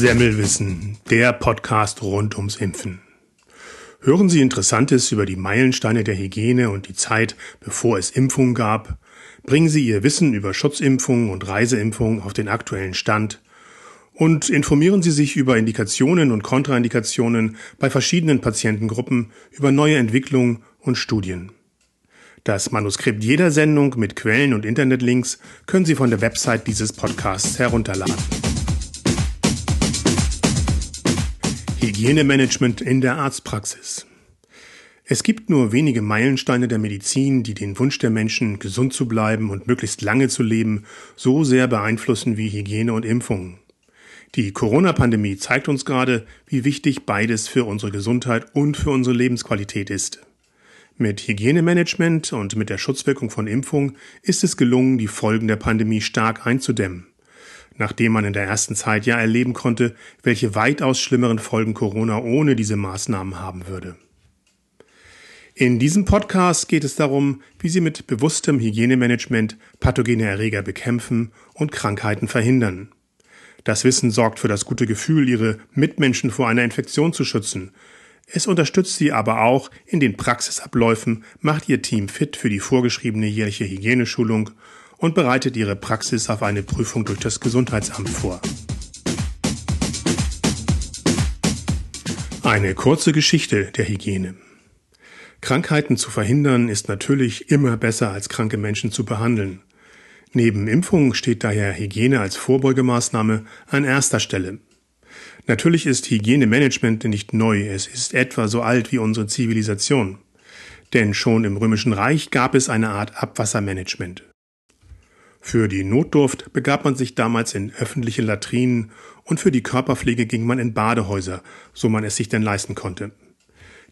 Semmelwissen, der Podcast rund ums Impfen. Hören Sie Interessantes über die Meilensteine der Hygiene und die Zeit, bevor es Impfungen gab. Bringen Sie Ihr Wissen über Schutzimpfungen und Reiseimpfungen auf den aktuellen Stand. Und informieren Sie sich über Indikationen und Kontraindikationen bei verschiedenen Patientengruppen, über neue Entwicklungen und Studien. Das Manuskript jeder Sendung mit Quellen und Internetlinks können Sie von der Website dieses Podcasts herunterladen. Hygienemanagement in der Arztpraxis. Es gibt nur wenige Meilensteine der Medizin, die den Wunsch der Menschen, gesund zu bleiben und möglichst lange zu leben, so sehr beeinflussen wie Hygiene und Impfungen. Die Corona-Pandemie zeigt uns gerade, wie wichtig beides für unsere Gesundheit und für unsere Lebensqualität ist. Mit Hygienemanagement und mit der Schutzwirkung von Impfung ist es gelungen, die Folgen der Pandemie stark einzudämmen nachdem man in der ersten Zeit ja erleben konnte, welche weitaus schlimmeren Folgen Corona ohne diese Maßnahmen haben würde. In diesem Podcast geht es darum, wie Sie mit bewusstem Hygienemanagement pathogene Erreger bekämpfen und Krankheiten verhindern. Das Wissen sorgt für das gute Gefühl, Ihre Mitmenschen vor einer Infektion zu schützen. Es unterstützt Sie aber auch in den Praxisabläufen, macht Ihr Team fit für die vorgeschriebene jährliche Hygieneschulung und bereitet ihre Praxis auf eine Prüfung durch das Gesundheitsamt vor. Eine kurze Geschichte der Hygiene. Krankheiten zu verhindern ist natürlich immer besser als kranke Menschen zu behandeln. Neben Impfungen steht daher Hygiene als Vorbeugemaßnahme an erster Stelle. Natürlich ist Hygienemanagement nicht neu, es ist etwa so alt wie unsere Zivilisation. Denn schon im Römischen Reich gab es eine Art Abwassermanagement. Für die Notdurft begab man sich damals in öffentliche Latrinen und für die Körperpflege ging man in Badehäuser, so man es sich denn leisten konnte.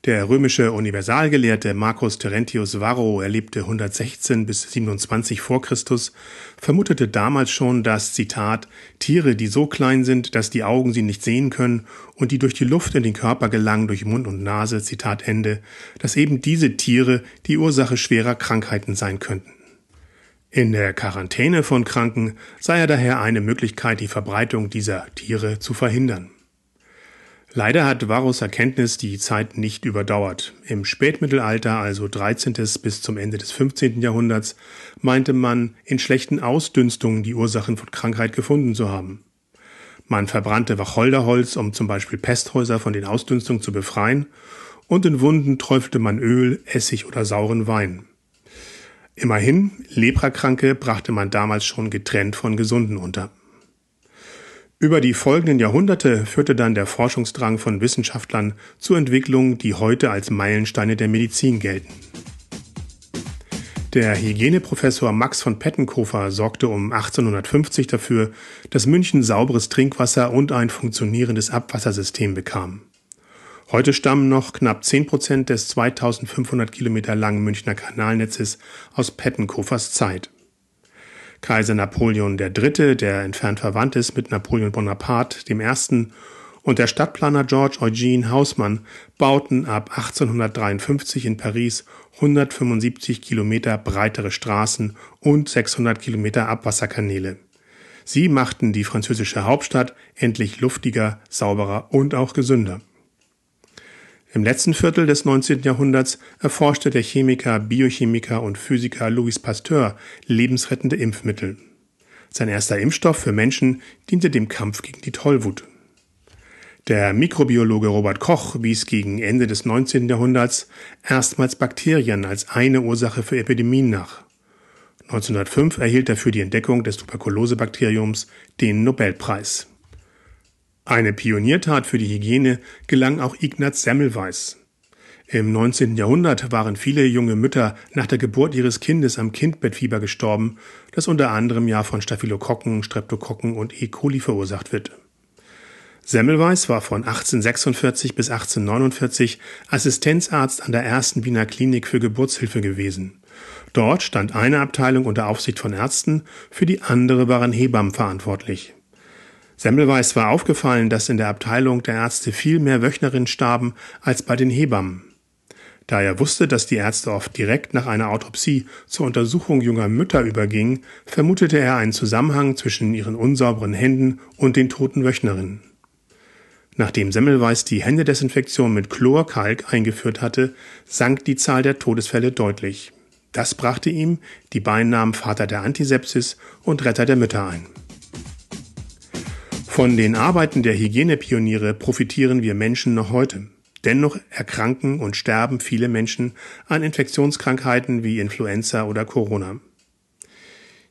Der römische Universalgelehrte Marcus Terentius Varro erlebte 116 bis 27 vor Christus, vermutete damals schon, dass, Zitat, Tiere, die so klein sind, dass die Augen sie nicht sehen können und die durch die Luft in den Körper gelangen durch Mund und Nase, Zitat Ende, dass eben diese Tiere die Ursache schwerer Krankheiten sein könnten. In der Quarantäne von Kranken sei er daher eine Möglichkeit, die Verbreitung dieser Tiere zu verhindern. Leider hat Varros Erkenntnis die Zeit nicht überdauert. Im Spätmittelalter, also 13. bis zum Ende des 15. Jahrhunderts, meinte man, in schlechten Ausdünstungen die Ursachen von Krankheit gefunden zu haben. Man verbrannte Wacholderholz, um zum Beispiel Pesthäuser von den Ausdünstungen zu befreien, und in Wunden träufelte man Öl, Essig oder sauren Wein. Immerhin, Leprakranke brachte man damals schon getrennt von Gesunden unter. Über die folgenden Jahrhunderte führte dann der Forschungsdrang von Wissenschaftlern zu Entwicklungen, die heute als Meilensteine der Medizin gelten. Der Hygieneprofessor Max von Pettenkofer sorgte um 1850 dafür, dass München sauberes Trinkwasser und ein funktionierendes Abwassersystem bekam. Heute stammen noch knapp 10 Prozent des 2500 Kilometer langen Münchner Kanalnetzes aus Pettenkofers Zeit. Kaiser Napoleon III., der entfernt verwandt ist mit Napoleon Bonaparte I., und der Stadtplaner George Eugene Haussmann bauten ab 1853 in Paris 175 Kilometer breitere Straßen und 600 Kilometer Abwasserkanäle. Sie machten die französische Hauptstadt endlich luftiger, sauberer und auch gesünder. Im letzten Viertel des 19. Jahrhunderts erforschte der Chemiker, Biochemiker und Physiker Louis Pasteur lebensrettende Impfmittel. Sein erster Impfstoff für Menschen diente dem Kampf gegen die Tollwut. Der Mikrobiologe Robert Koch wies gegen Ende des 19. Jahrhunderts erstmals Bakterien als eine Ursache für Epidemien nach. 1905 erhielt er für die Entdeckung des Tuberkulosebakteriums den Nobelpreis. Eine Pioniertat für die Hygiene gelang auch Ignaz Semmelweis. Im 19. Jahrhundert waren viele junge Mütter nach der Geburt ihres Kindes am Kindbettfieber gestorben, das unter anderem ja von Staphylokokken, Streptokokken und E. coli verursacht wird. Semmelweis war von 1846 bis 1849 Assistenzarzt an der ersten Wiener Klinik für Geburtshilfe gewesen. Dort stand eine Abteilung unter Aufsicht von Ärzten, für die andere waren Hebammen verantwortlich. Semmelweis war aufgefallen, dass in der Abteilung der Ärzte viel mehr Wöchnerinnen starben als bei den Hebammen. Da er wusste, dass die Ärzte oft direkt nach einer Autopsie zur Untersuchung junger Mütter übergingen, vermutete er einen Zusammenhang zwischen ihren unsauberen Händen und den toten Wöchnerinnen. Nachdem Semmelweis die Händedesinfektion mit Chlorkalk eingeführt hatte, sank die Zahl der Todesfälle deutlich. Das brachte ihm die Beinamen Vater der Antisepsis und Retter der Mütter ein. Von den Arbeiten der Hygienepioniere profitieren wir Menschen noch heute. Dennoch erkranken und sterben viele Menschen an Infektionskrankheiten wie Influenza oder Corona.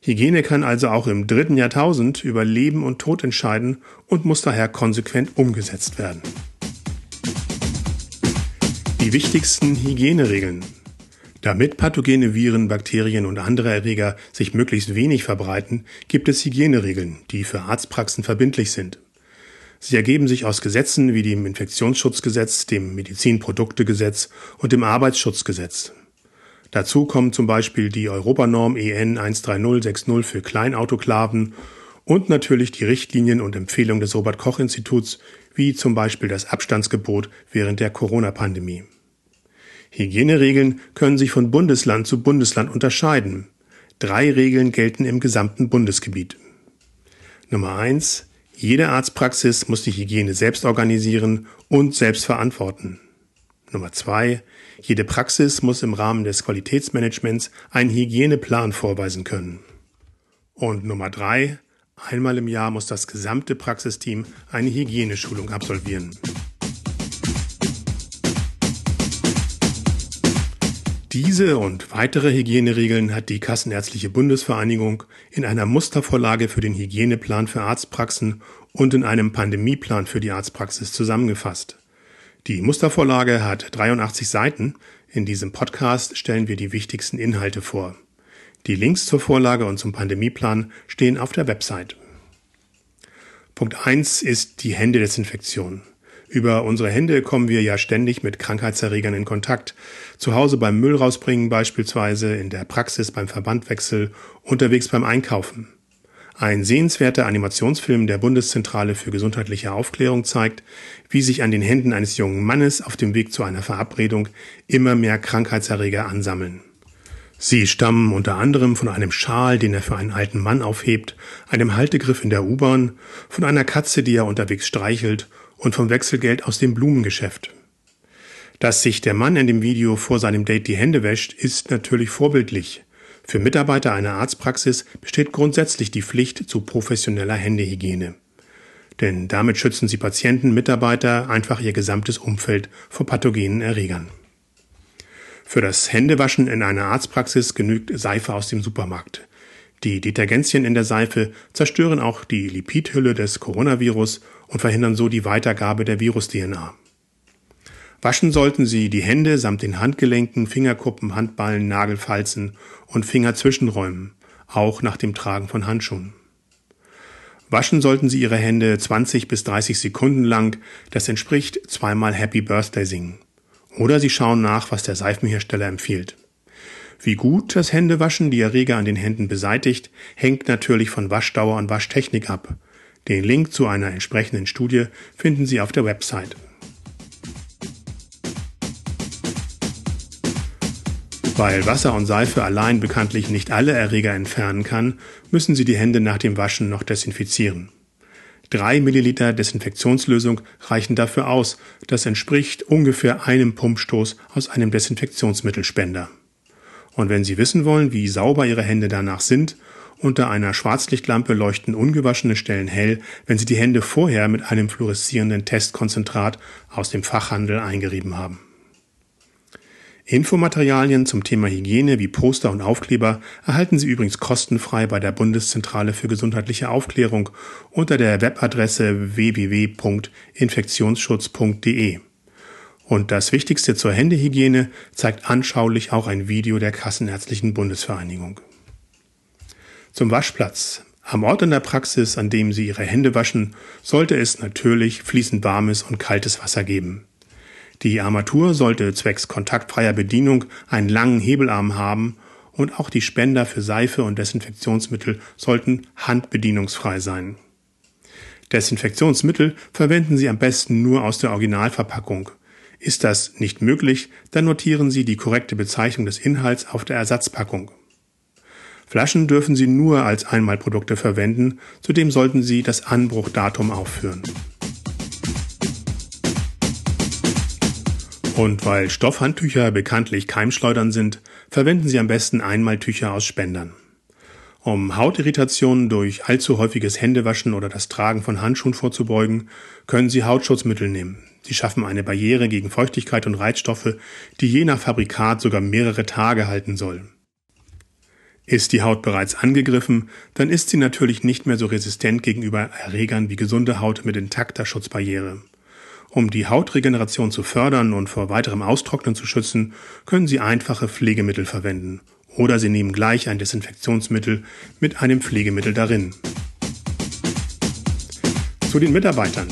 Hygiene kann also auch im dritten Jahrtausend über Leben und Tod entscheiden und muss daher konsequent umgesetzt werden. Die wichtigsten Hygieneregeln. Damit pathogene Viren, Bakterien und andere Erreger sich möglichst wenig verbreiten, gibt es Hygieneregeln, die für Arztpraxen verbindlich sind. Sie ergeben sich aus Gesetzen wie dem Infektionsschutzgesetz, dem Medizinproduktegesetz und dem Arbeitsschutzgesetz. Dazu kommen zum Beispiel die Europanorm EN 13060 für Kleinautoklaven und natürlich die Richtlinien und Empfehlungen des Robert Koch Instituts, wie zum Beispiel das Abstandsgebot während der Corona-Pandemie. Hygieneregeln können sich von Bundesland zu Bundesland unterscheiden. Drei Regeln gelten im gesamten Bundesgebiet. Nummer eins: Jede Arztpraxis muss die Hygiene selbst organisieren und selbst verantworten. Nummer zwei: jede Praxis muss im Rahmen des Qualitätsmanagements einen Hygieneplan vorweisen können. Und Nummer drei, einmal im Jahr muss das gesamte Praxisteam eine Hygieneschulung absolvieren. Diese und weitere Hygieneregeln hat die Kassenärztliche Bundesvereinigung in einer Mustervorlage für den Hygieneplan für Arztpraxen und in einem Pandemieplan für die Arztpraxis zusammengefasst. Die Mustervorlage hat 83 Seiten. In diesem Podcast stellen wir die wichtigsten Inhalte vor. Die Links zur Vorlage und zum Pandemieplan stehen auf der Website. Punkt 1 ist die Händedesinfektion. Über unsere Hände kommen wir ja ständig mit Krankheitserregern in Kontakt. Zu Hause beim Müll rausbringen beispielsweise, in der Praxis beim Verbandwechsel, unterwegs beim Einkaufen. Ein sehenswerter Animationsfilm der Bundeszentrale für gesundheitliche Aufklärung zeigt, wie sich an den Händen eines jungen Mannes auf dem Weg zu einer Verabredung immer mehr Krankheitserreger ansammeln. Sie stammen unter anderem von einem Schal, den er für einen alten Mann aufhebt, einem Haltegriff in der U-Bahn, von einer Katze, die er unterwegs streichelt und vom Wechselgeld aus dem Blumengeschäft. Dass sich der Mann in dem Video vor seinem Date die Hände wäscht, ist natürlich vorbildlich. Für Mitarbeiter einer Arztpraxis besteht grundsätzlich die Pflicht zu professioneller Händehygiene. Denn damit schützen sie Patienten, Mitarbeiter, einfach ihr gesamtes Umfeld vor pathogenen Erregern. Für das Händewaschen in einer Arztpraxis genügt Seife aus dem Supermarkt. Die Detergenzien in der Seife zerstören auch die Lipidhülle des Coronavirus und verhindern so die Weitergabe der Virus-DNA. Waschen sollten Sie die Hände samt den Handgelenken, Fingerkuppen, Handballen, Nagelfalzen und Fingerzwischenräumen, auch nach dem Tragen von Handschuhen. Waschen sollten Sie Ihre Hände 20 bis 30 Sekunden lang, das entspricht zweimal Happy Birthday singen. Oder Sie schauen nach, was der Seifenhersteller empfiehlt. Wie gut das Händewaschen die Erreger an den Händen beseitigt, hängt natürlich von Waschdauer und Waschtechnik ab. Den Link zu einer entsprechenden Studie finden Sie auf der Website. Weil Wasser und Seife allein bekanntlich nicht alle Erreger entfernen kann, müssen Sie die Hände nach dem Waschen noch desinfizieren. Drei Milliliter Desinfektionslösung reichen dafür aus. Das entspricht ungefähr einem Pumpstoß aus einem Desinfektionsmittelspender. Und wenn Sie wissen wollen, wie sauber Ihre Hände danach sind, unter einer Schwarzlichtlampe leuchten ungewaschene Stellen hell, wenn Sie die Hände vorher mit einem fluoreszierenden Testkonzentrat aus dem Fachhandel eingerieben haben. Infomaterialien zum Thema Hygiene wie Poster und Aufkleber erhalten Sie übrigens kostenfrei bei der Bundeszentrale für gesundheitliche Aufklärung unter der Webadresse www.infektionsschutz.de. Und das Wichtigste zur Händehygiene zeigt anschaulich auch ein Video der Kassenärztlichen Bundesvereinigung. Zum Waschplatz. Am Ort in der Praxis, an dem Sie Ihre Hände waschen, sollte es natürlich fließend warmes und kaltes Wasser geben. Die Armatur sollte zwecks kontaktfreier Bedienung einen langen Hebelarm haben und auch die Spender für Seife und Desinfektionsmittel sollten handbedienungsfrei sein. Desinfektionsmittel verwenden Sie am besten nur aus der Originalverpackung. Ist das nicht möglich, dann notieren Sie die korrekte Bezeichnung des Inhalts auf der Ersatzpackung. Flaschen dürfen Sie nur als Einmalprodukte verwenden, zudem sollten Sie das Anbruchdatum aufführen. Und weil Stoffhandtücher bekanntlich Keimschleudern sind, verwenden Sie am besten Einmaltücher aus Spendern. Um Hautirritationen durch allzu häufiges Händewaschen oder das Tragen von Handschuhen vorzubeugen, können Sie Hautschutzmittel nehmen. Sie schaffen eine Barriere gegen Feuchtigkeit und Reizstoffe, die je nach Fabrikat sogar mehrere Tage halten soll. Ist die Haut bereits angegriffen, dann ist sie natürlich nicht mehr so resistent gegenüber Erregern wie gesunde Haut mit intakter Schutzbarriere. Um die Hautregeneration zu fördern und vor weiterem Austrocknen zu schützen, können Sie einfache Pflegemittel verwenden. Oder Sie nehmen gleich ein Desinfektionsmittel mit einem Pflegemittel darin. Zu den Mitarbeitern.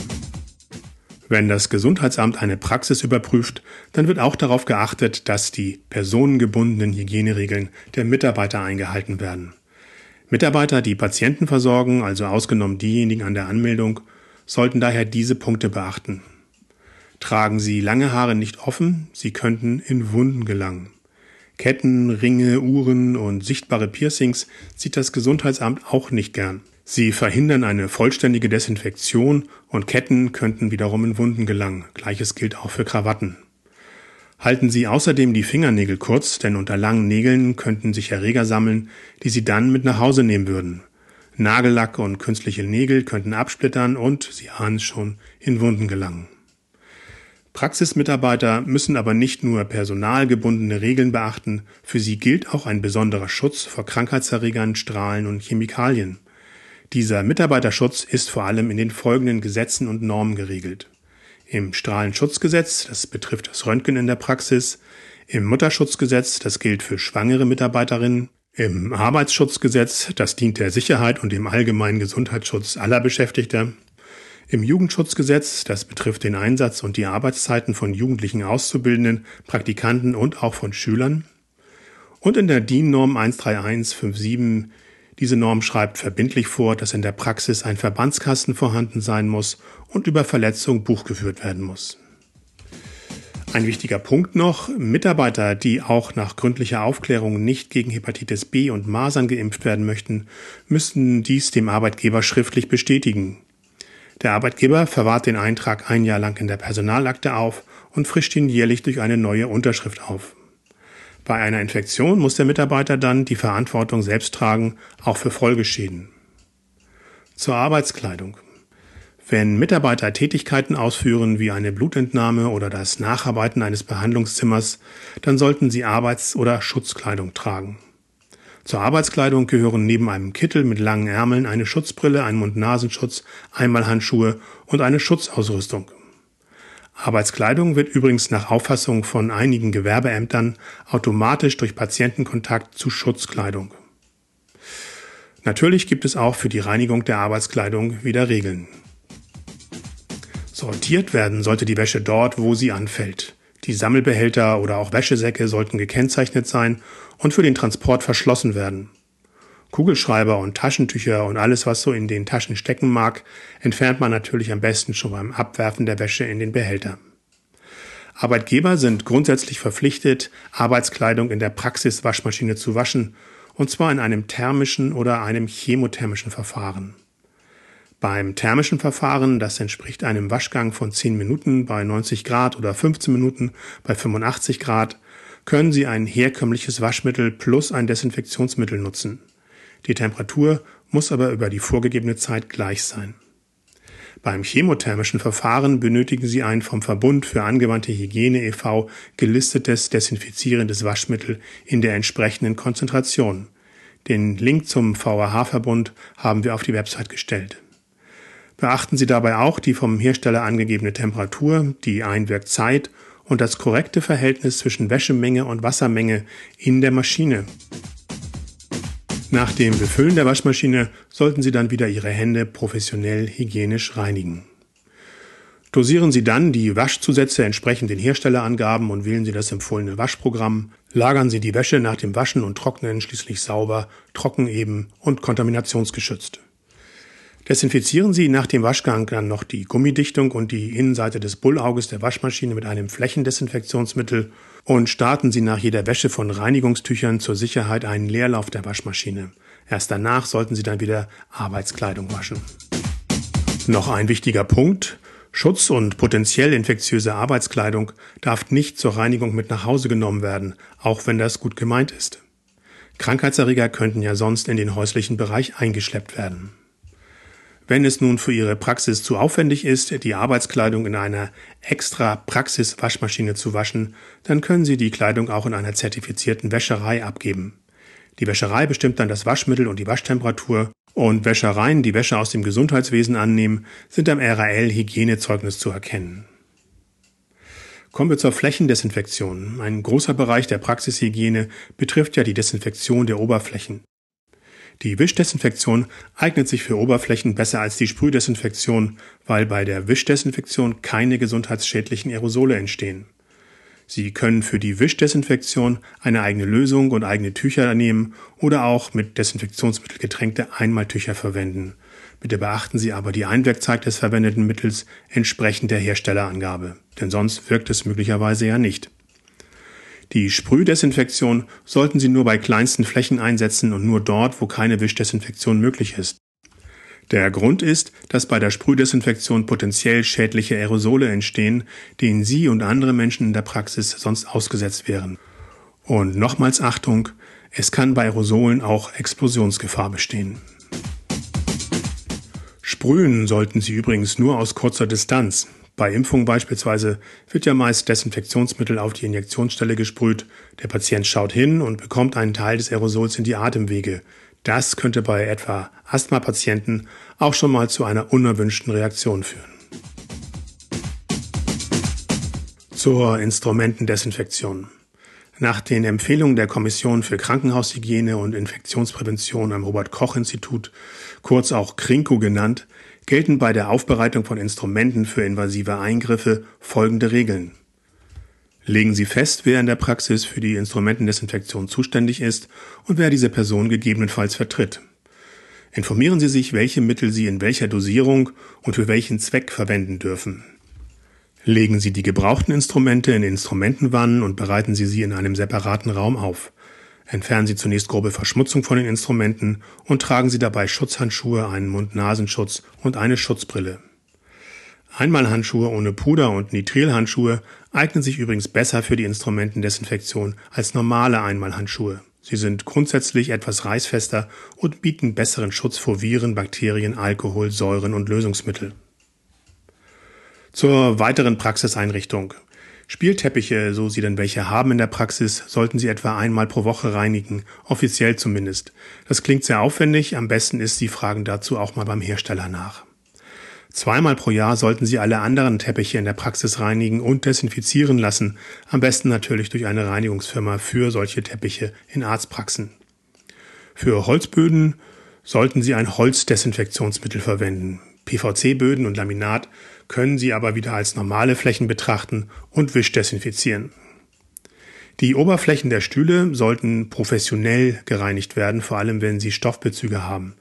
Wenn das Gesundheitsamt eine Praxis überprüft, dann wird auch darauf geachtet, dass die personengebundenen Hygieneregeln der Mitarbeiter eingehalten werden. Mitarbeiter, die Patienten versorgen, also ausgenommen diejenigen an der Anmeldung, sollten daher diese Punkte beachten. Tragen Sie lange Haare nicht offen, sie könnten in Wunden gelangen. Ketten, Ringe, Uhren und sichtbare Piercings sieht das Gesundheitsamt auch nicht gern. Sie verhindern eine vollständige Desinfektion und Ketten könnten wiederum in Wunden gelangen. Gleiches gilt auch für Krawatten. Halten Sie außerdem die Fingernägel kurz, denn unter langen Nägeln könnten sich Erreger sammeln, die Sie dann mit nach Hause nehmen würden. Nagellack und künstliche Nägel könnten absplittern und, Sie ahnen es schon, in Wunden gelangen. Praxismitarbeiter müssen aber nicht nur personalgebundene Regeln beachten, für sie gilt auch ein besonderer Schutz vor Krankheitserregern, Strahlen und Chemikalien. Dieser Mitarbeiterschutz ist vor allem in den folgenden Gesetzen und Normen geregelt. Im Strahlenschutzgesetz, das betrifft das Röntgen in der Praxis, im Mutterschutzgesetz, das gilt für schwangere Mitarbeiterinnen, im Arbeitsschutzgesetz, das dient der Sicherheit und dem allgemeinen Gesundheitsschutz aller Beschäftigter, im Jugendschutzgesetz, das betrifft den Einsatz und die Arbeitszeiten von jugendlichen Auszubildenden, Praktikanten und auch von Schülern. Und in der DIN-Norm 13157, diese Norm schreibt verbindlich vor, dass in der Praxis ein Verbandskasten vorhanden sein muss und über Verletzung Buch geführt werden muss. Ein wichtiger Punkt noch, Mitarbeiter, die auch nach gründlicher Aufklärung nicht gegen Hepatitis B und Masern geimpft werden möchten, müssten dies dem Arbeitgeber schriftlich bestätigen. Der Arbeitgeber verwahrt den Eintrag ein Jahr lang in der Personalakte auf und frischt ihn jährlich durch eine neue Unterschrift auf. Bei einer Infektion muss der Mitarbeiter dann die Verantwortung selbst tragen, auch für Folgeschäden. Zur Arbeitskleidung. Wenn Mitarbeiter Tätigkeiten ausführen wie eine Blutentnahme oder das Nacharbeiten eines Behandlungszimmers, dann sollten sie Arbeits- oder Schutzkleidung tragen. Zur Arbeitskleidung gehören neben einem Kittel mit langen Ärmeln eine Schutzbrille, ein Mund-Nasenschutz, Einmalhandschuhe und eine Schutzausrüstung. Arbeitskleidung wird übrigens nach Auffassung von einigen Gewerbeämtern automatisch durch Patientenkontakt zu Schutzkleidung. Natürlich gibt es auch für die Reinigung der Arbeitskleidung wieder Regeln. Sortiert werden sollte die Wäsche dort, wo sie anfällt. Die Sammelbehälter oder auch Wäschesäcke sollten gekennzeichnet sein und für den Transport verschlossen werden. Kugelschreiber und Taschentücher und alles, was so in den Taschen stecken mag, entfernt man natürlich am besten schon beim Abwerfen der Wäsche in den Behälter. Arbeitgeber sind grundsätzlich verpflichtet, Arbeitskleidung in der Praxiswaschmaschine zu waschen, und zwar in einem thermischen oder einem chemothermischen Verfahren. Beim thermischen Verfahren, das entspricht einem Waschgang von 10 Minuten bei 90 Grad oder 15 Minuten bei 85 Grad, können Sie ein herkömmliches Waschmittel plus ein Desinfektionsmittel nutzen. Die Temperatur muss aber über die vorgegebene Zeit gleich sein. Beim chemothermischen Verfahren benötigen Sie ein vom Verbund für angewandte Hygiene e.V. gelistetes desinfizierendes Waschmittel in der entsprechenden Konzentration. Den Link zum VAH-Verbund haben wir auf die Website gestellt. Beachten Sie dabei auch die vom Hersteller angegebene Temperatur, die Einwirkzeit und das korrekte Verhältnis zwischen Wäschemenge und Wassermenge in der Maschine. Nach dem Befüllen der Waschmaschine sollten Sie dann wieder Ihre Hände professionell hygienisch reinigen. Dosieren Sie dann die Waschzusätze entsprechend den Herstellerangaben und wählen Sie das empfohlene Waschprogramm. Lagern Sie die Wäsche nach dem Waschen und Trocknen schließlich sauber, trocken eben und kontaminationsgeschützt. Desinfizieren Sie nach dem Waschgang dann noch die Gummidichtung und die Innenseite des Bullauges der Waschmaschine mit einem Flächendesinfektionsmittel und starten Sie nach jeder Wäsche von Reinigungstüchern zur Sicherheit einen Leerlauf der Waschmaschine. Erst danach sollten Sie dann wieder Arbeitskleidung waschen. Noch ein wichtiger Punkt. Schutz- und potenziell infektiöse Arbeitskleidung darf nicht zur Reinigung mit nach Hause genommen werden, auch wenn das gut gemeint ist. Krankheitserreger könnten ja sonst in den häuslichen Bereich eingeschleppt werden. Wenn es nun für Ihre Praxis zu aufwendig ist, die Arbeitskleidung in einer extra Praxiswaschmaschine zu waschen, dann können Sie die Kleidung auch in einer zertifizierten Wäscherei abgeben. Die Wäscherei bestimmt dann das Waschmittel und die Waschtemperatur und Wäschereien, die Wäsche aus dem Gesundheitswesen annehmen, sind am RAL-Hygienezeugnis zu erkennen. Kommen wir zur Flächendesinfektion. Ein großer Bereich der Praxishygiene betrifft ja die Desinfektion der Oberflächen. Die Wischdesinfektion eignet sich für Oberflächen besser als die Sprühdesinfektion, weil bei der Wischdesinfektion keine gesundheitsschädlichen Aerosole entstehen. Sie können für die Wischdesinfektion eine eigene Lösung und eigene Tücher nehmen oder auch mit Desinfektionsmittel getränkte Einmaltücher verwenden. Bitte beachten Sie aber die Einwirkzeit des verwendeten Mittels entsprechend der Herstellerangabe, denn sonst wirkt es möglicherweise ja nicht. Die Sprühdesinfektion sollten Sie nur bei kleinsten Flächen einsetzen und nur dort, wo keine Wischdesinfektion möglich ist. Der Grund ist, dass bei der Sprühdesinfektion potenziell schädliche Aerosole entstehen, denen Sie und andere Menschen in der Praxis sonst ausgesetzt wären. Und nochmals Achtung, es kann bei Aerosolen auch Explosionsgefahr bestehen. Sprühen sollten Sie übrigens nur aus kurzer Distanz. Bei Impfung beispielsweise wird ja meist Desinfektionsmittel auf die Injektionsstelle gesprüht. Der Patient schaut hin und bekommt einen Teil des Aerosols in die Atemwege. Das könnte bei etwa Asthmapatienten auch schon mal zu einer unerwünschten Reaktion führen. Zur Instrumentendesinfektion. Nach den Empfehlungen der Kommission für Krankenhaushygiene und Infektionsprävention am Robert Koch Institut, kurz auch KRINKO genannt, gelten bei der Aufbereitung von Instrumenten für invasive Eingriffe folgende Regeln. Legen Sie fest, wer in der Praxis für die Instrumentendesinfektion zuständig ist und wer diese Person gegebenenfalls vertritt. Informieren Sie sich, welche Mittel Sie in welcher Dosierung und für welchen Zweck verwenden dürfen. Legen Sie die gebrauchten Instrumente in Instrumentenwannen und bereiten Sie sie in einem separaten Raum auf. Entfernen Sie zunächst grobe Verschmutzung von den Instrumenten und tragen Sie dabei Schutzhandschuhe, einen Mund-Nasenschutz und eine Schutzbrille. Einmalhandschuhe ohne Puder und Nitrilhandschuhe eignen sich übrigens besser für die Instrumentendesinfektion als normale Einmalhandschuhe. Sie sind grundsätzlich etwas reißfester und bieten besseren Schutz vor Viren, Bakterien, Alkohol, Säuren und Lösungsmittel. Zur weiteren Praxiseinrichtung. Spielteppiche, so Sie denn welche haben in der Praxis, sollten Sie etwa einmal pro Woche reinigen, offiziell zumindest. Das klingt sehr aufwendig, am besten ist, Sie fragen dazu auch mal beim Hersteller nach. Zweimal pro Jahr sollten Sie alle anderen Teppiche in der Praxis reinigen und desinfizieren lassen, am besten natürlich durch eine Reinigungsfirma für solche Teppiche in Arztpraxen. Für Holzböden sollten Sie ein Holzdesinfektionsmittel verwenden. PVC-Böden und Laminat können Sie aber wieder als normale Flächen betrachten und wischdesinfizieren. Die Oberflächen der Stühle sollten professionell gereinigt werden, vor allem wenn sie Stoffbezüge haben.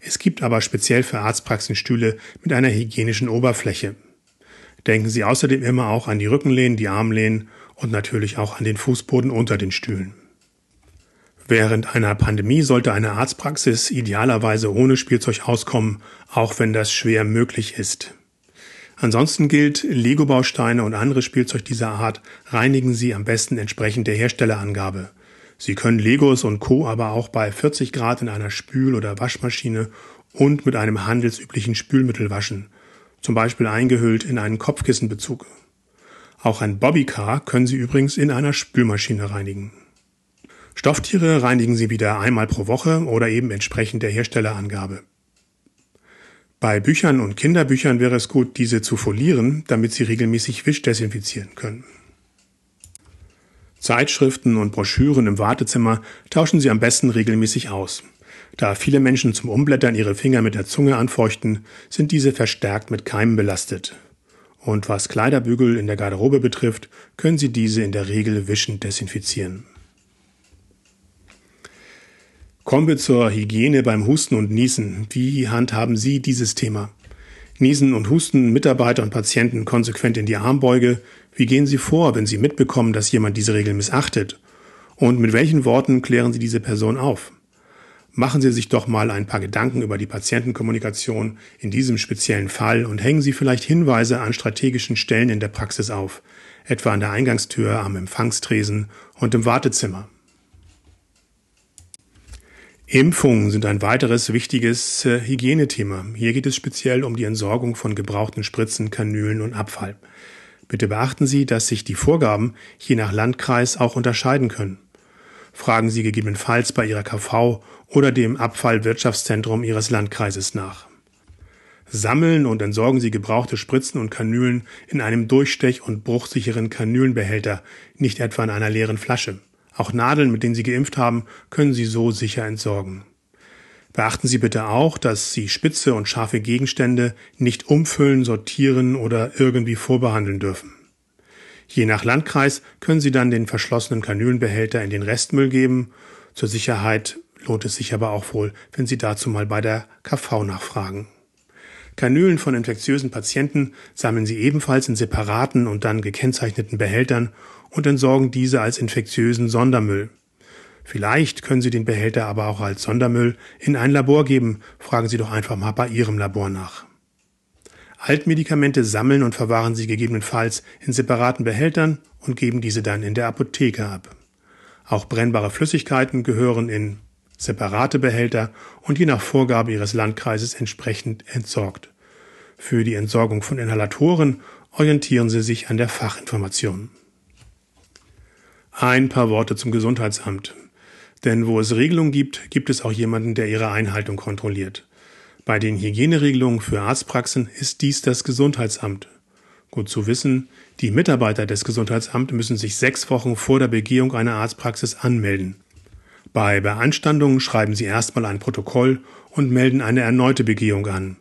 Es gibt aber speziell für Arztpraxen Stühle mit einer hygienischen Oberfläche. Denken Sie außerdem immer auch an die Rückenlehnen, die Armlehnen und natürlich auch an den Fußboden unter den Stühlen. Während einer Pandemie sollte eine Arztpraxis idealerweise ohne Spielzeug auskommen, auch wenn das schwer möglich ist. Ansonsten gilt, Lego-Bausteine und andere Spielzeug dieser Art reinigen Sie am besten entsprechend der Herstellerangabe. Sie können Legos und Co. aber auch bei 40 Grad in einer Spül- oder Waschmaschine und mit einem handelsüblichen Spülmittel waschen, zum Beispiel eingehüllt in einen Kopfkissenbezug. Auch ein Bobbycar können Sie übrigens in einer Spülmaschine reinigen. Stofftiere reinigen Sie wieder einmal pro Woche oder eben entsprechend der Herstellerangabe. Bei Büchern und Kinderbüchern wäre es gut, diese zu folieren, damit sie regelmäßig wischdesinfizieren können. Zeitschriften und Broschüren im Wartezimmer tauschen Sie am besten regelmäßig aus. Da viele Menschen zum Umblättern ihre Finger mit der Zunge anfeuchten, sind diese verstärkt mit Keimen belastet. Und was Kleiderbügel in der Garderobe betrifft, können Sie diese in der Regel wischend desinfizieren. Kommen wir zur Hygiene beim Husten und Niesen. Wie handhaben Sie dieses Thema? Niesen und Husten Mitarbeiter und Patienten konsequent in die Armbeuge. Wie gehen Sie vor, wenn Sie mitbekommen, dass jemand diese Regel missachtet? Und mit welchen Worten klären Sie diese Person auf? Machen Sie sich doch mal ein paar Gedanken über die Patientenkommunikation in diesem speziellen Fall und hängen Sie vielleicht Hinweise an strategischen Stellen in der Praxis auf, etwa an der Eingangstür, am Empfangstresen und im Wartezimmer. Impfungen sind ein weiteres wichtiges äh, Hygienethema. Hier geht es speziell um die Entsorgung von gebrauchten Spritzen, Kanülen und Abfall. Bitte beachten Sie, dass sich die Vorgaben je nach Landkreis auch unterscheiden können. Fragen Sie gegebenenfalls bei Ihrer KV oder dem Abfallwirtschaftszentrum Ihres Landkreises nach. Sammeln und entsorgen Sie gebrauchte Spritzen und Kanülen in einem durchstech- und bruchsicheren Kanülenbehälter, nicht etwa in einer leeren Flasche. Auch Nadeln, mit denen Sie geimpft haben, können Sie so sicher entsorgen. Beachten Sie bitte auch, dass Sie spitze und scharfe Gegenstände nicht umfüllen, sortieren oder irgendwie vorbehandeln dürfen. Je nach Landkreis können Sie dann den verschlossenen Kanülenbehälter in den Restmüll geben. Zur Sicherheit lohnt es sich aber auch wohl, wenn Sie dazu mal bei der KV nachfragen. Kanülen von infektiösen Patienten sammeln Sie ebenfalls in separaten und dann gekennzeichneten Behältern und entsorgen diese als infektiösen Sondermüll. Vielleicht können Sie den Behälter aber auch als Sondermüll in ein Labor geben. Fragen Sie doch einfach mal bei Ihrem Labor nach. Altmedikamente sammeln und verwahren Sie gegebenenfalls in separaten Behältern und geben diese dann in der Apotheke ab. Auch brennbare Flüssigkeiten gehören in separate Behälter und je nach Vorgabe Ihres Landkreises entsprechend entsorgt. Für die Entsorgung von Inhalatoren orientieren Sie sich an der Fachinformation. Ein paar Worte zum Gesundheitsamt. Denn wo es Regelungen gibt, gibt es auch jemanden, der ihre Einhaltung kontrolliert. Bei den Hygieneregelungen für Arztpraxen ist dies das Gesundheitsamt. Gut zu wissen, die Mitarbeiter des Gesundheitsamts müssen sich sechs Wochen vor der Begehung einer Arztpraxis anmelden. Bei Beanstandungen schreiben sie erstmal ein Protokoll und melden eine erneute Begehung an.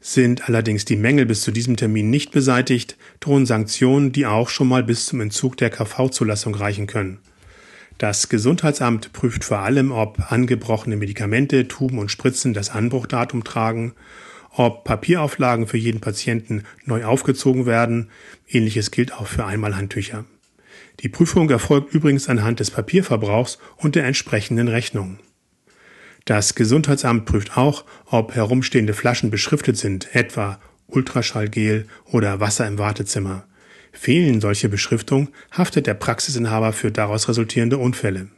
Sind allerdings die Mängel bis zu diesem Termin nicht beseitigt, drohen Sanktionen, die auch schon mal bis zum Entzug der KV-Zulassung reichen können. Das Gesundheitsamt prüft vor allem, ob angebrochene Medikamente, Tuben und Spritzen das Anbruchdatum tragen, ob Papierauflagen für jeden Patienten neu aufgezogen werden. Ähnliches gilt auch für Einmalhandtücher. Die Prüfung erfolgt übrigens anhand des Papierverbrauchs und der entsprechenden Rechnung. Das Gesundheitsamt prüft auch, ob herumstehende Flaschen beschriftet sind, etwa Ultraschallgel oder Wasser im Wartezimmer. Fehlen solche Beschriftungen, haftet der Praxisinhaber für daraus resultierende Unfälle.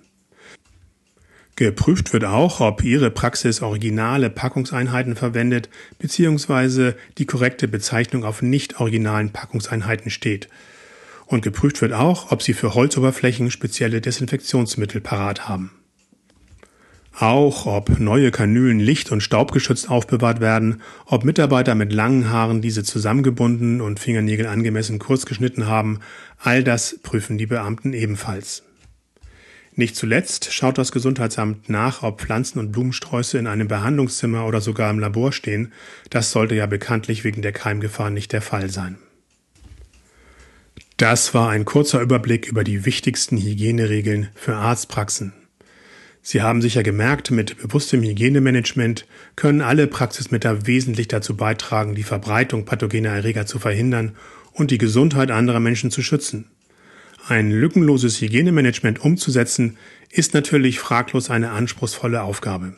Geprüft wird auch, ob Ihre Praxis originale Packungseinheiten verwendet bzw. die korrekte Bezeichnung auf nicht originalen Packungseinheiten steht. Und geprüft wird auch, ob Sie für Holzoberflächen spezielle Desinfektionsmittel parat haben. Auch ob neue Kanülen licht- und staubgeschützt aufbewahrt werden, ob Mitarbeiter mit langen Haaren diese zusammengebunden und Fingernägel angemessen kurz geschnitten haben, all das prüfen die Beamten ebenfalls. Nicht zuletzt schaut das Gesundheitsamt nach, ob Pflanzen- und Blumensträuße in einem Behandlungszimmer oder sogar im Labor stehen. Das sollte ja bekanntlich wegen der Keimgefahr nicht der Fall sein. Das war ein kurzer Überblick über die wichtigsten Hygieneregeln für Arztpraxen. Sie haben sicher gemerkt, mit bewusstem Hygienemanagement können alle Praxismitter wesentlich dazu beitragen, die Verbreitung pathogener Erreger zu verhindern und die Gesundheit anderer Menschen zu schützen. Ein lückenloses Hygienemanagement umzusetzen, ist natürlich fraglos eine anspruchsvolle Aufgabe.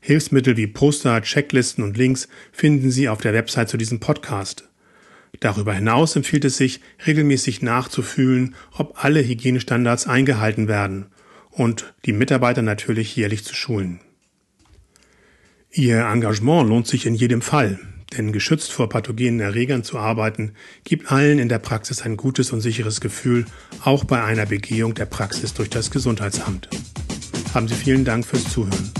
Hilfsmittel wie Poster, Checklisten und Links finden Sie auf der Website zu diesem Podcast. Darüber hinaus empfiehlt es sich, regelmäßig nachzufühlen, ob alle Hygienestandards eingehalten werden und die Mitarbeiter natürlich jährlich zu schulen. Ihr Engagement lohnt sich in jedem Fall, denn geschützt vor pathogenen Erregern zu arbeiten, gibt allen in der Praxis ein gutes und sicheres Gefühl, auch bei einer Begehung der Praxis durch das Gesundheitsamt. Haben Sie vielen Dank fürs Zuhören.